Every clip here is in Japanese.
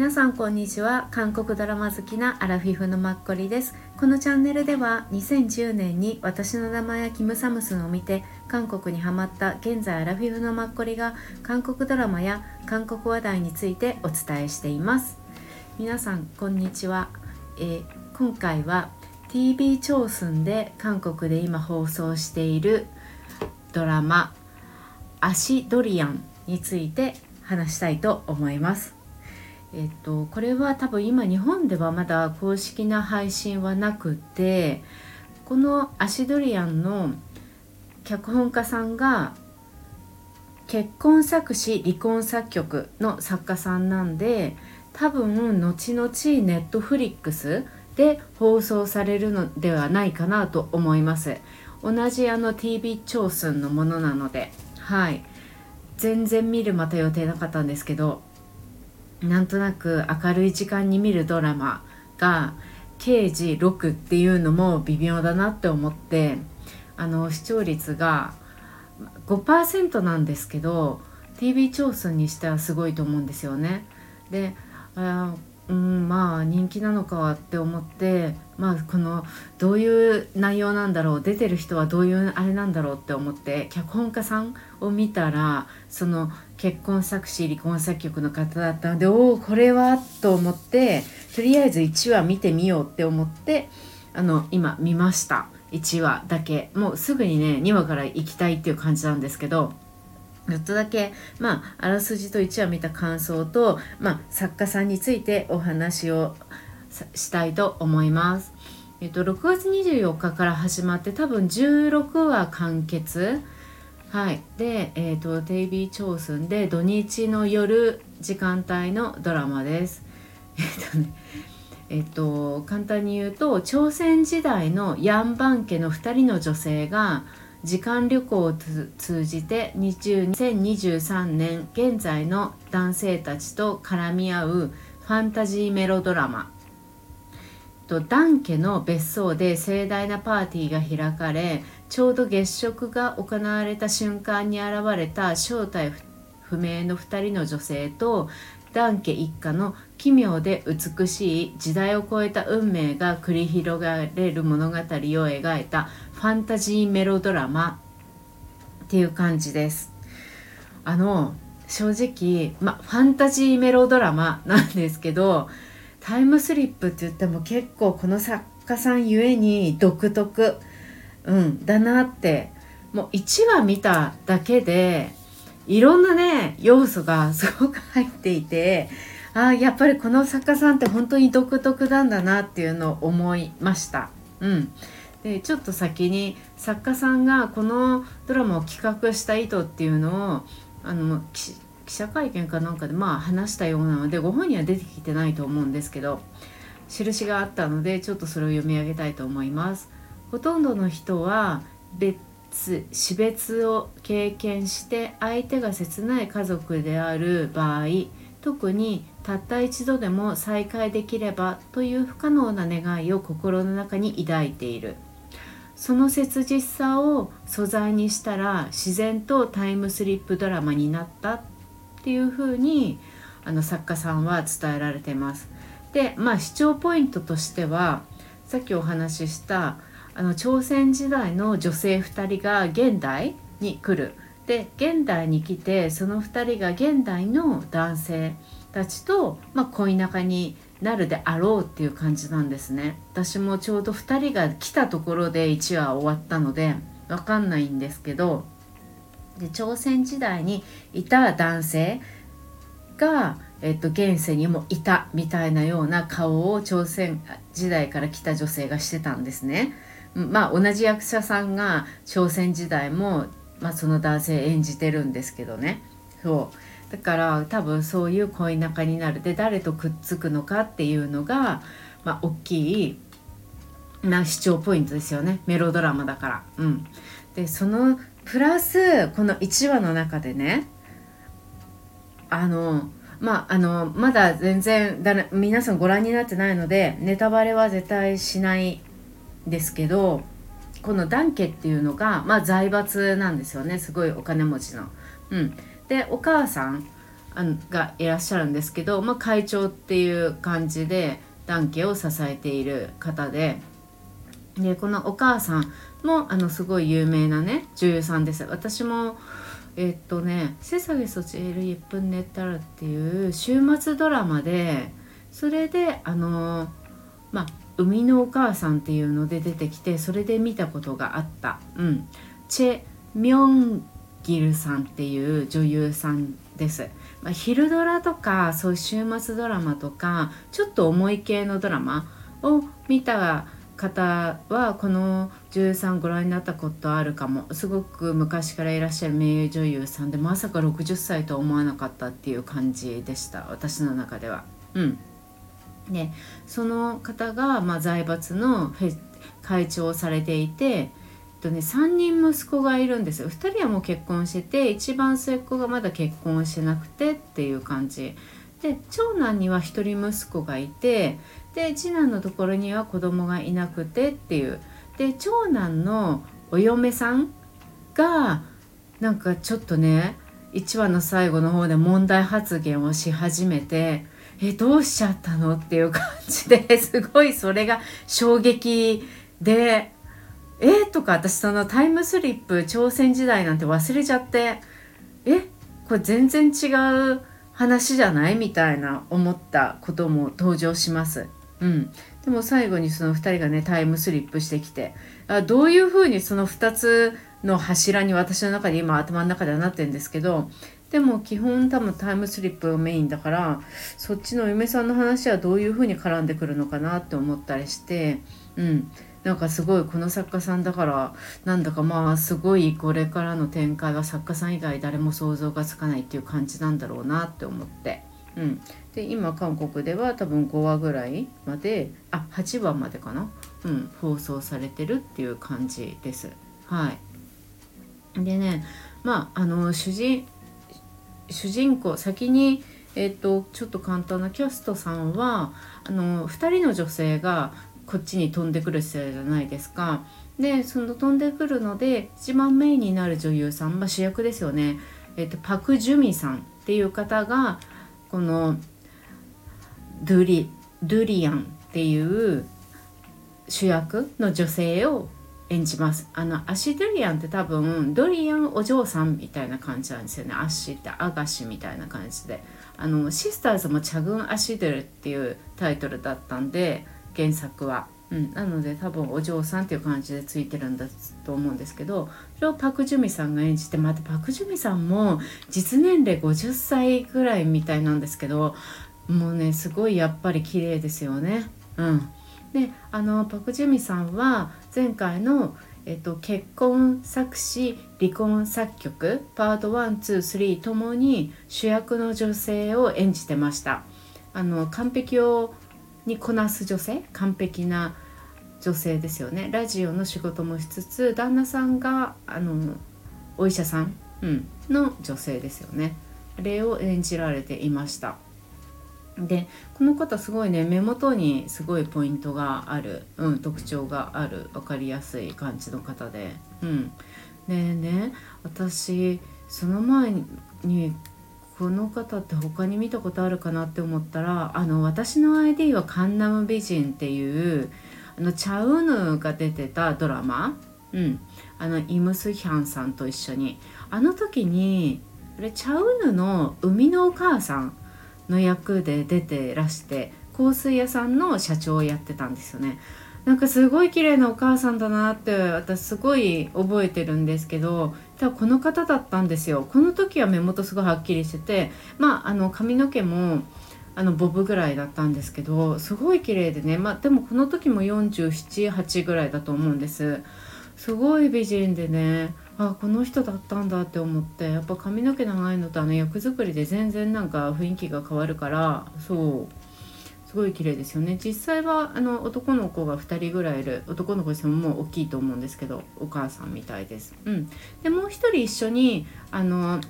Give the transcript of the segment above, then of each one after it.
皆さんこんにちは。韓国ドラマ好きなアラフィフのマッコリです。このチャンネルでは2010年に私の名前やキムサムスンを見て韓国にハマった現在アラフィフのマッコリが韓国ドラマや韓国話題についてお伝えしています。皆さんこんにちは、えー、今回は TV チョースンで韓国で今放送しているドラマ「アシドリアン」について話したいと思います。えっと、これは多分今日本ではまだ公式な配信はなくてこのアシドリアンの脚本家さんが結婚作詞離婚作曲の作家さんなんで多分後々ネットフリックスで放送されるのではないかなと思います。同じあの TV 調寸のものなのではい。全然見るまた予定なかったんですけどなんとなく明るい時間に見るドラマが刑事6っていうのも微妙だなって思ってあの視聴率が5%なんですけど TV 調査にしてはすごいと思うんですよね。であうんまあ人気なのかって思ってまあこのどういう内容なんだろう出てる人はどういうあれなんだろうって思って脚本家さんを見たらその結婚作詞離婚作曲の方だったのでおおこれはと思ってとりあえず1話見てみようって思ってあの今見ました。1話だけ。もうすぐにね2話から行きたいっていう感じなんですけどちょっとだけ、まあ、あらすじと1話見た感想と、まあ、作家さんについてお話をしたいと思います。えっと、6月24日から始まって多分16話完結。はい、で、えっと、テイビー・チョースンで土日の夜時間帯のドラマです。えっとねえっと、簡単に言うと朝鮮時代のヤンバン家の2人の女性が時間旅行を通じて2023年現在の男性たちと絡み合うファンタジーメロドラマとダン家の別荘で盛大なパーティーが開かれちょうど月食が行われた瞬間に現れた正体不明の2人の女性とダン家一家の奇妙で美しい時代を超えた運命が繰り広げれる物語を描いたファンタジーメロドラマっていう感じです。あの正直、ま、ファンタジーメロドラマなんですけどタイムスリップって言っても結構この作家さんゆえに独特、うん、だなって。もう1話見ただけでいろんなね要素がすごく入っていてあやっぱりこの作家さんって本当に独特なんだなっていうのを思いました。うん。でちょっと先に作家さんがこのドラマを企画した意図っていうのをあの記者会見かなんかでまあ話したようなのでご本人は出てきてないと思うんですけど印があったのでちょっとそれを読み上げたいと思います。ほとんどの人は別死別を経験して相手が切ない家族である場合特にたった一度でも再会できればという不可能な願いを心の中に抱いている。その切実さを素材にしたら自然とタイムスリップドラマになったっていうふうにあの作家さんは伝えられてます。でまあ視聴ポイントとしてはさっきお話ししたあの朝鮮時代の女性2人が現代に来る。で現代に来てその2人が現代の男性たちと、まあ、恋仲になるであろうっていう感じなんですね私もちょうど2人が来たところで1話終わったので分かんないんですけどで朝鮮時代にいた男性が、えっと、現世にもいたみたいなような顔を朝鮮時代から来た女性がしてたんですね。まあ同じ役者さんが朝鮮時代も、まあ、その男性演じてるんですけどね。そう。だから多分そういう恋仲になる。で誰とくっつくのかっていうのが、まあ、大きい、まあ、視聴ポイントですよね。メロドラマだから。うん、でそのプラスこの1話の中でねあのまああのまだ全然だ皆さんご覧になってないのでネタバレは絶対しないですけどこのダンケっていうのが、まあ、財閥なんですよねすごいお金持ちの。うん、でお母さんがいらっしゃるんですけど、まあ、会長っていう感じで団家を支えている方ででこのお母さんもあのすごい有名なね女優さんです。私もえっとね「セサゲソチエル・イップンネッタル」っていう週末ドラマでそれであのまあ生みのお母さんっていうので出てきてそれで見たことがあった、うん、チェ・ミョンギルさんっていう女優さんです、まあ、昼ドラとかそういう週末ドラマとかちょっと重い系のドラマを見た方はこの女優さんご覧になったことあるかも。すごく昔からいらっしゃる名優女優さんでまさか60歳とは思わなかったっていう感じでした。私の中では。うん。ね、その方が、まあ、財閥の会長をされていてと、ね、3人息子がいるんですよ。2人はもう結婚してて一番末っ子がまだ結婚してなくてっていう感じ。で長男には1人息子がいてで次男のところには子供がいなくてっていう。で長男のお嫁さんがなんかちょっとね1話の最後の方で問題発言をし始めてえどうしちゃったの？っていう感じで すごいそれが衝撃でえ？とか私そのタイムスリップ朝鮮時代なんて忘れちゃってえ？これ全然違う話じゃない？みたいな思ったことも登場します。うん、でも最後にその2人がねタイムスリップしてきてあどういうふうにその2つの柱に私の中で今頭の中ではなってるんですけどでも基本多分タイムスリップがメインだからそっちの嫁さんの話はどういうふうに絡んでくるのかなって思ったりしてうんなんかすごいこの作家さんだからなんだかまあすごいこれからの展開は作家さん以外誰も想像がつかないっていう感じなんだろうなって思って。うん、で今韓国では多分5話ぐらいまであ8話までかな、うん、放送されてるっていう感じです。はい、でねまああの主人主人公先にえーと、ちょっと簡単なキャストさんはあの2人の女性がこっちに飛んでくる世代じゃないですか。でその飛んでくるので一番メインになる女優さん、まあ、主役ですよね、えーと、パク・ジュミさんっていう方がこのドゥリドゥリアンっていう主役の女性を演じます。あのアシドリアンって多分ドリアンお嬢さんみたいな感じなんですよね。アッシってアガシみたいな感じで。あのシスターズもチャグン・アシドルっていうタイトルだったんで原作は、うん、なので多分お嬢さんっていう感じでついてるんだと思うんですけどそれをパク・ジュミさんが演じてまたパク・ジュミさんも実年齢50歳ぐらいみたいなんですけどもうねすごいやっぱり綺麗ですよね。うん。であのパク・ジュミさんは前回の、えっと、結婚作詞離婚作曲パート123ともに主役の女性を演じてました。あの完璧をにこなす女性完璧な女性ですよね。ラジオの仕事もしつつ旦那さんがあのお医者さん、うん、の女性ですよね。あれを演じられていました。でこの方すごいね目元にすごいポイントがある、うん、特徴がある。分かりやすい感じの方で、うん、でね私その前にこの方って他に見たことあるかなって思ったらあの私の ID はカンナム美人っていうあのチャウヌが出てたドラマ、うん、あのイムスヒャンさんと一緒に。あの時にあれチャウヌの生みのお母さんの役で出てらして香水屋さんの社長をやってたんですよね。なんかすごい綺麗なお母さんだなって私すごい覚えてるんですけど多分この方だったんですよ。この時は目元すごいはっきりしててまああの髪の毛もあのボブぐらいだったんですけどすごい綺麗でね。まあでもこの時も478ぐらいだと思うんです。すごい美人でね。あこの人だったんだって思ってやっぱ髪の毛長いのとあの役作りで全然なんか雰囲気が変わるからそう。すごい綺麗ですよね。実際はあの男の子が2人ぐらいいる。男の子ですももう大きいと思うんですけどお母さんみたいです。うん、でもう1人一緒にあの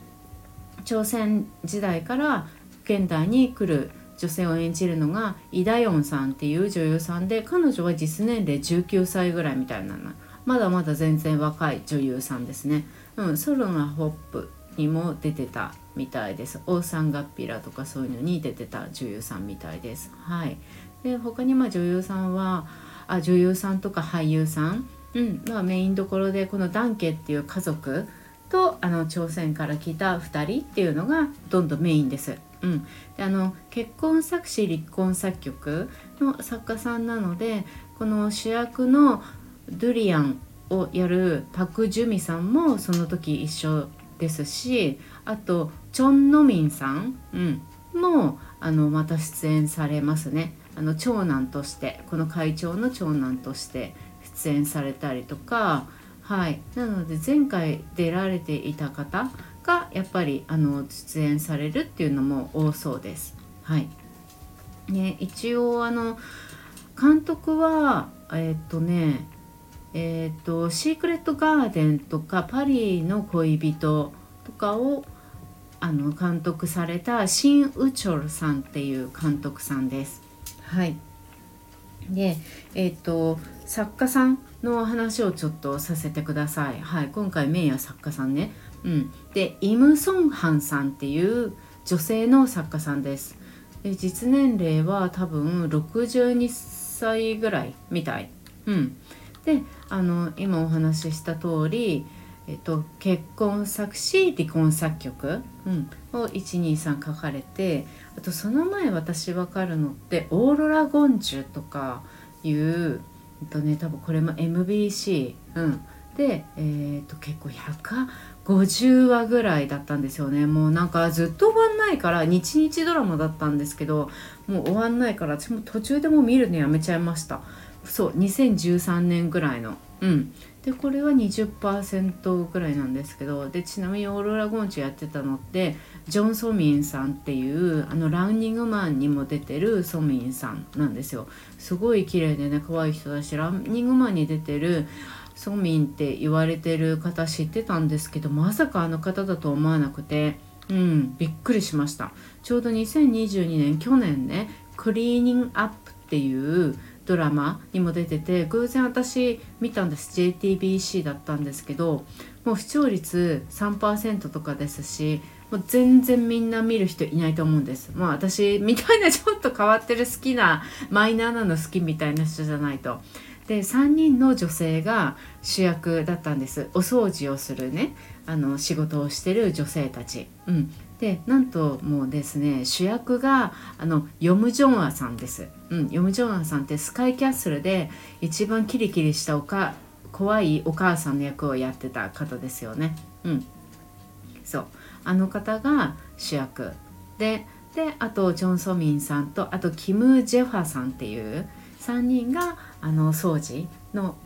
朝鮮時代から現代に来る女性を演じるのがイ・ダヨンさんっていう女優さんで彼女は実年齢19歳ぐらいみたいなまだまだ全然若い女優さんですね。うん、ソロナホップにも出てたみたいです。オーサンガッピラとかそういうのに出てた女優さんみたいです。はい。で他にまあ女優さんはあ女優さんとか俳優さん、うん。まあ、メインどころでこのダンケっていう家族とあの朝鮮から来た2人っていうのがどんどんメインです。うん、であの結婚作詞離婚作曲の作家さんなのでこの主役のドゥリアンをやるパク・ジュミさんもその時一緒ですしあとチョン・ノミンさん、うん、もあのまた出演されますね。あの長男としてこの会長の長男として出演されたりとかはい。なので前回出られていた方がやっぱりあの出演されるっていうのも多そうです。はい。ね、一応あの監督はえっ、とねえっ、と「シークレット・ガーデン」とか「パリの恋人」とかをあの監督されたシン・ウチョルさんっていう監督さんです。はいでえっ、と作家さんの話をちょっとさせてください。はい、今回メインは作家さんね。うん、でイム・ソンハンさんっていう女性の作家さんです。で実年齢は多分62歳ぐらいみたい。うん、であの今お話しした通り、えっと、結婚作詞離婚作曲、うん、を123書かれてあとその前私分かるのって「オーロラ・ゴンジュ」とかいう、えっとね、多分これも MBC、うん、で、えー、と結構150話ぐらいだったんですよね。もうなんかずっと終わんないから日々ドラマだったんですけどもう終わんないから私も途中でも見るのやめちゃいました。そう2013年ぐらいの。うんでこれは20%ぐらいなんですけどでちなみにオーロラ・ゴンチやってたのってジョン・ソミンさんっていうあのランニングマンにも出てるソミンさんなんですよ。すごい綺麗でね可愛い人だしランニングマンに出てるソミンって言われてる方知ってたんですけどまさかあの方だと思わなくてうんびっくりしました。ちょうど2022年去年ねクリーニングアップっていうドラマにも出てて偶然私見たんです。JTBC だったんですけどもう視聴率3%とかですしもう全然みんな見る人いないと思うんです。まあ私みたいなちょっと変わってる好きなマイナーなの好きみたいな人じゃないと。で3人の女性が主役だったんです。お掃除をするね。あの仕事をしてる女性たち。うん、でなんともうですね主役があのヨム・ジョンアさんです。うん、ヨム・ジョンアさんってスカイキャッスルで一番キリキリしたおか怖いお母さんの役をやってた方ですよね。うん、そうあの方が主役でであとジョン・ソミンさんとあとキム・ジェファさんっていう3人があの掃除の、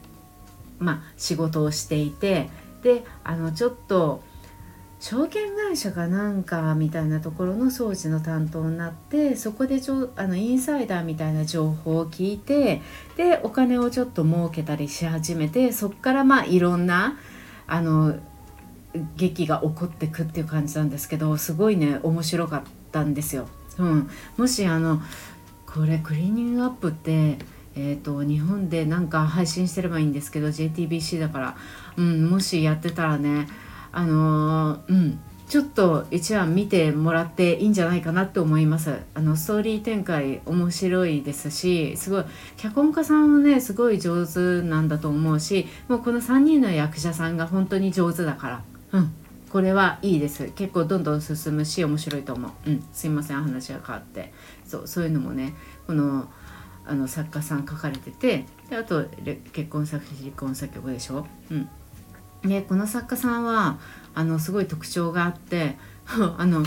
まあ、仕事をしていてであのちょっと証券会社かなんかみたいなところの掃除の担当になってそこでちょあのインサイダーみたいな情報を聞いてでお金をちょっと儲けたりし始めてそこからまあいろんなあの劇が起こってくっていう感じなんですけどすごいね面白かったんですよ。うん、もしあのこれクリーニングアップってえーと、日本でなんか配信してればいいんですけど JTBC だから、うん、もしやってたらねあの、うんちょっと一話見てもらっていいんじゃないかなと思います。あのストーリー展開面白いですしすごい脚本家さんもねすごい上手なんだと思うしもうこの3人の役者さんが本当に上手だから。うん。これはいいです。結構どんどん進むし面白いと思う。うん。すいません話が変わって。そうそういうのもねこのあの作家さん書かれててであと結婚作詞離婚作曲でしょ、うん、でこの作家さんはあのすごい特徴があって あの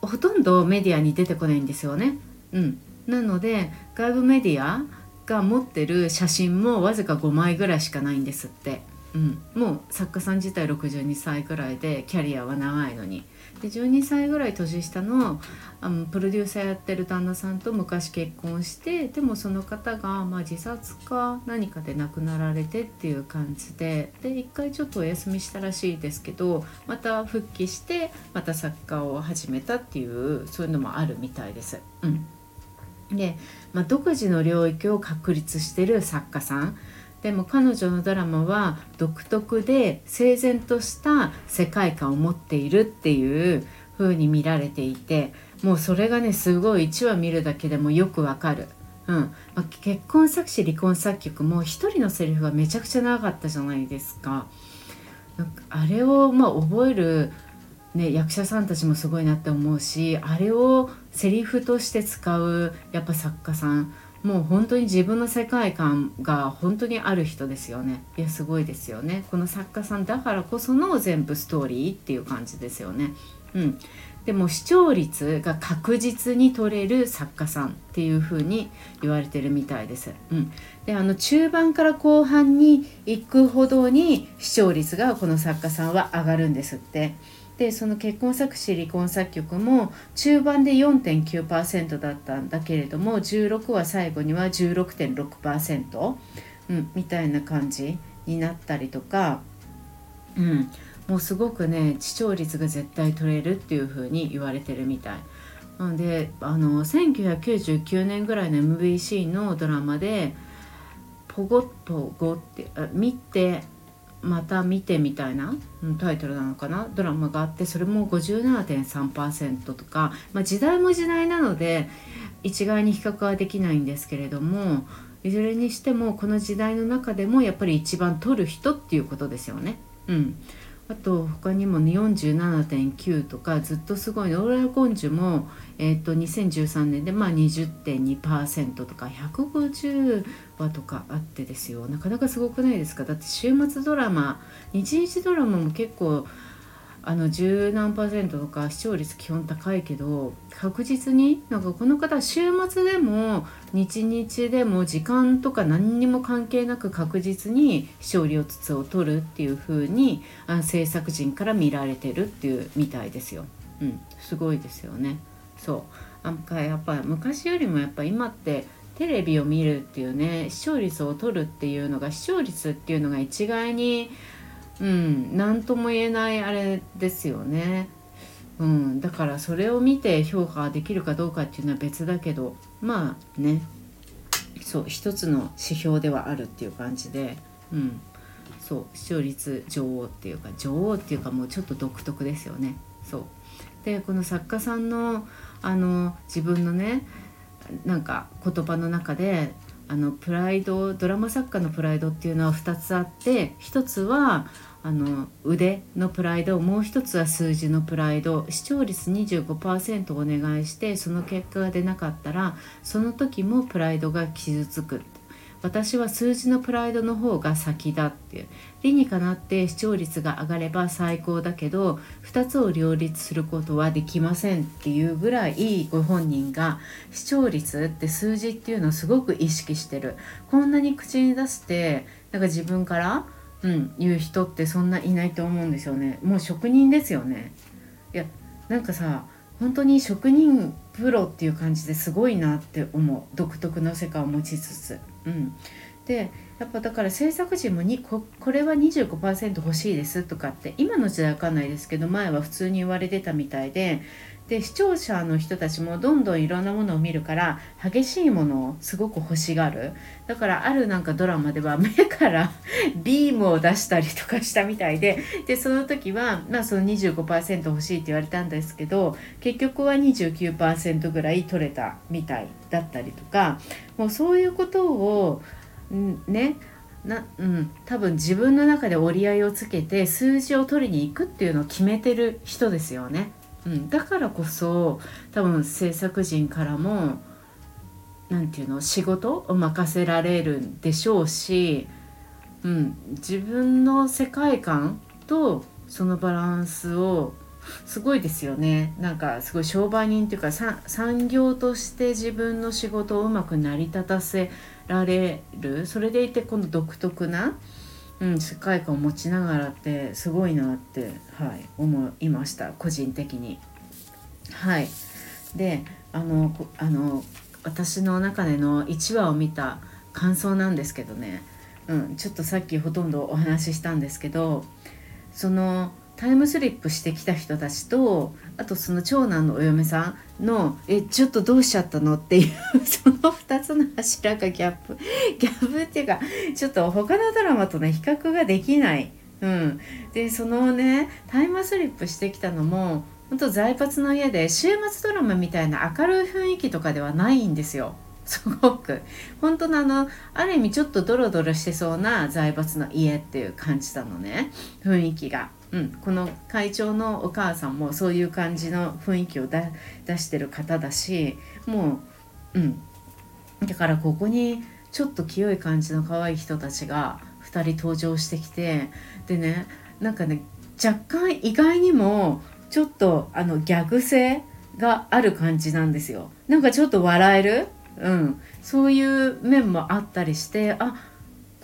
ほとんどメディアに出てこないんですよね。うん、なので外部メディアが持ってる写真もわずか5枚ぐらいしかないんですって。うん、もう作家さん自体62歳ぐらいでキャリアは長いのに。で12歳ぐらい年下のあのプロデューサーやってる旦那さんと昔結婚してでもその方が、まあ、自殺か何かで亡くなられてっていう感じで。で一回ちょっとお休みしたらしいですけどまた復帰してまた作家を始めたっていうそういうのもあるみたいです。うん。で、まあ、独自の領域を確立してる作家さん。でも彼女のドラマは独特で整然とした世界観を持っているっていう風に見られていてもうそれがねすごい1話見るだけでもよくわかる。うんまあ、結婚作詞離婚作曲も一人のセリフがめちゃくちゃ長かったじゃないですか。かあれをまあ覚える、ね、役者さんたちもすごいなって思うしあれをセリフとして使うやっぱ作家さんもう本当に自分の世界観が本当にある人ですよね。いやすごいですよね。この作家さんだからこその全部ストーリーっていう感じですよね。うん。でも視聴率が確実に取れる作家さんっていう風に言われてるみたいです。うん、であの中盤から後半に行くほどに視聴率がこの作家さんは上がるんですって。でその結婚作詞離婚作曲も中盤で4.9%だったんだけれども16は最後には16.6%、うん、みたいな感じになったりとか、うん、もうすごくね視聴率が絶対取れるっていう風に言われてるみたい。なのであの1999年ぐらいの MBC のドラマで「ポゴッポゴ」って見てまた見てみたいなタイトルなのかな？ドラマがあってそれも57.3%とか、まあ、時代も時代なので一概に比較はできないんですけれどもいずれにしてもこの時代の中でもやっぱり一番取る人っていうことですよね。うん、あと他にも、ね、47.9とかずっとすごいオーラルコンジュも、えーと、2013年でまあ20.2%とか150話とかあってですよ。なかなかすごくないですか？だって週末ドラマ日日ドラマも結構あの十何パーセントとか視聴率基本高いけど確実になんかこの方週末でも日々でも時間とか何にも関係なく確実に視聴率を取るっていう風にあ制作陣から見られてるっていうみたいですよ。うん、すごいですよね。そうなんかやっぱ昔よりもやっぱ今ってテレビを見るっていうね視聴率を取るっていうのが視聴率っていうのが一概にうん何とも言えないあれですよね。うん、だからそれを見て評価できるかどうかっていうのは別だけどまあねそう一つの指標ではあるっていう感じで、うん、そう視聴率女王っていうか女王っていうかもうちょっと独特ですよね。そうでこの作家さんのあの自分のねなんか言葉の中であのプライドドラマ作家のプライドっていうのは2つあって1つはあの腕のプライドもう一つは数字のプライド視聴率25%お願いしてその結果が出なかったらその時もプライドが傷つく私は数字のプライドの方が先だっていう。理にかなって視聴率が上がれば最高だけど2つを両立することはできませんっていうぐらいご本人が視聴率って数字っていうのをすごく意識してる。こんなに口に出してなんか自分からうん、言う人ってそんないないと思うんですよね。もう職人ですよね。いやなんかさ本当に職人プロっていう感じですごいなって思う。独特の世界を持ちつつ、うん、でやっぱだから制作陣もにここれは25%欲しいですとかって今の時代わかんないですけど前は普通に言われてたみたいでで視聴者の人たちもどんどんいろんなものを見るから激しいものをすごく欲しがるだからあるなんかドラマでは目から ビームを出したりとかしたみたいででその時は、まあ、その25%欲しいって言われたんですけど結局は29%ぐらい取れたみたいだったりとかもうそういうことをねなうん、多分自分の中で折り合いをつけて数字を取りに行くっていうのを決めてる人ですよね。うん、だからこそ多分制作陣からも何て言うの仕事を任せられるんでしょうし、うん、自分の世界観とそのバランスをすごいですよね。なんかすごい商売人っていうか産業として自分の仕事をうまく成り立たせられる。それでいてこの独特なうん、世界観を持ちながらってすごいなって、はい、思いました個人的に。はい、であのあの私の中での1話を見た感想なんですけどね、うん、ちょっとさっきほとんどお話ししたんですけどそのタイムスリップしてきた人たちとあとその長男のお嫁さんの「えちょっとどうしちゃったの?」っていう その2つの柱がギャップギャップっていうかちょっと他のドラマとね比較ができない。うん、でそのねタイムスリップしてきたのも本当財閥の家で週末ドラマみたいな明るい雰囲気とかではないんですよ。すごく本当のあのある意味ちょっとドロドロしてそうな財閥の家っていう感じなのね雰囲気が。うん、この会長のお母さんもそういう感じの雰囲気を出してる方だしもう、うん、だからここにちょっと清い感じの可愛い人たちが2人登場してきてでねなんかね若干意外にもちょっとあのギャグ性がある感じなんですよ。なんかちょっと笑える？うん、そういう面もあったりしてあ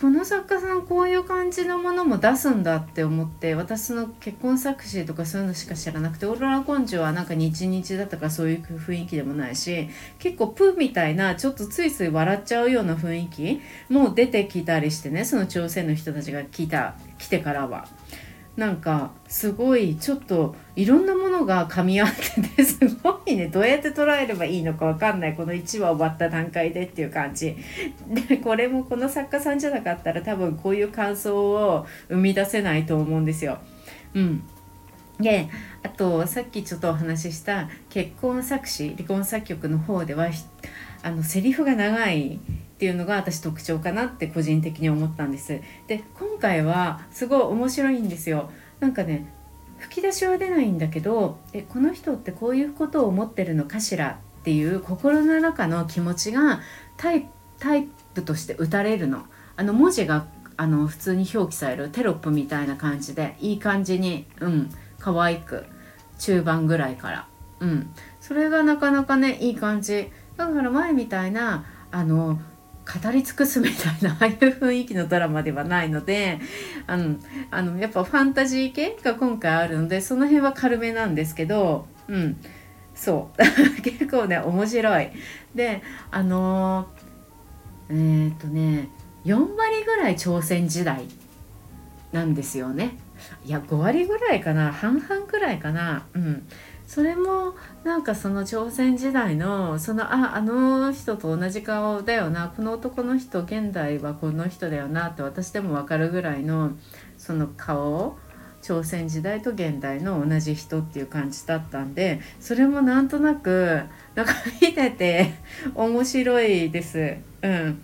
この作家さんこういう感じのものも出すんだって思って私の結婚作詞とかそういうのしか知らなくてオーロラ根性はなんか日々だったかそういう雰囲気でもないし結構プーみたいなちょっとついつい笑っちゃうような雰囲気も出てきたりしてねその朝鮮の人たちが来た来てからは。なんかすごいちょっといろんなものが噛み合ってて すごいね。どうやって捉えればいいのか分かんない。この1話終わった段階でっていう感じ。でこれもこの作家さんじゃなかったら多分こういう感想を生み出せないと思うんですよ。うん。であとさっきちょっとお話しした結婚作詞離婚作曲の方ではあのセリフが長いっていうのが私特徴かなって個人的に思ったんです。で今回はすごい面白いんですよ。なんかね吹き出しは出ないんだけどえこの人ってこういうことを思ってるのかしらっていう心の中の気持ちがタイプとして打たれるの。あの文字があの普通に表記されるテロップみたいな感じでいい感じにうん可愛く中盤ぐらいから。うん。それがなかなかねいい感じ。だから前みたいなあの語り尽くすみたいな ああいう雰囲気のドラマではないのであのあのやっぱファンタジー系が今回あるのでその辺は軽めなんですけどうんそう 結構ね面白い。であのえー、っとね4割ぐらい朝鮮時代なんですよね。いや5割ぐらいかな半々ぐらいかなうんそれもなんかその朝鮮時代のそのああの人と同じ顔だよなこの男の人現代はこの人だよなって私でも分かるぐらいのその顔朝鮮時代と現代の同じ人っていう感じだったんでそれもなんとなくなんか見てて面白いです。うん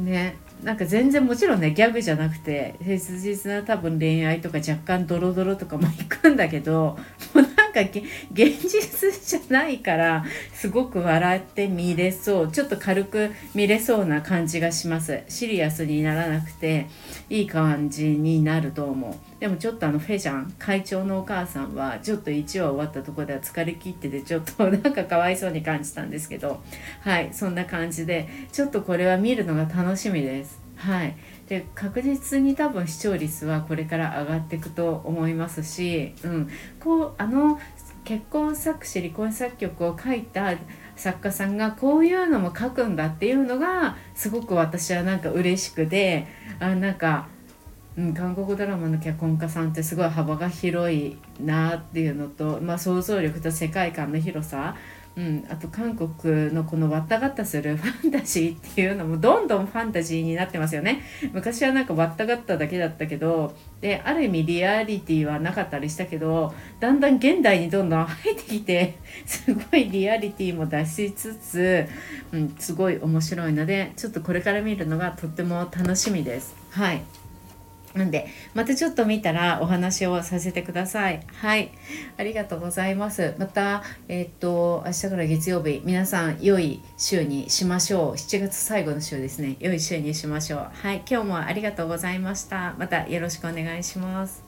ねなんか全然もちろんねギャグじゃなくて切実な多分恋愛とか若干ドロドロとかもいくんだけどもう か現実じゃないからすごく笑って見れそうちょっと軽く見れそうな感じがします。シリアスにならなくていい感じになると思う。でもちょっとあのフェジャン会長のお母さんはちょっと1話終わったとこでは疲れ切っててちょっとなんかかわいそうに感じたんですけどはいそんな感じでちょっとこれは見るのが楽しみです。はい。で確実に多分視聴率はこれから上がっていくと思いますし、うん、こうあの結婚作詞離婚作曲を書いた作家さんがこういうのも書くんだっていうのがすごく私はなんか嬉しくてあなんか、うん、韓国ドラマの脚本家さんってすごい幅が広いなっていうのと、まあ、想像力と世界観の広さうん、あと韓国のこのわったがったする ファンタジーっていうのもどんどんファンタジーになってますよね昔はなんかわったがっただけだったけどである意味リアリティはなかったりしたけどだんだん現代にどんどん入ってきて すごいリアリティも出しつつ、うん、すごい面白いのでちょっとこれから見るのがとっても楽しみです。はいなんで、またちょっと見たらお話をさせてください。はい。ありがとうございます。また、えー、っと、明日から月曜日、皆さん、良い週にしましょう。7月最後の週ですね。良い週にしましょう。はい。今日もありがとうございました。またよろしくお願いします。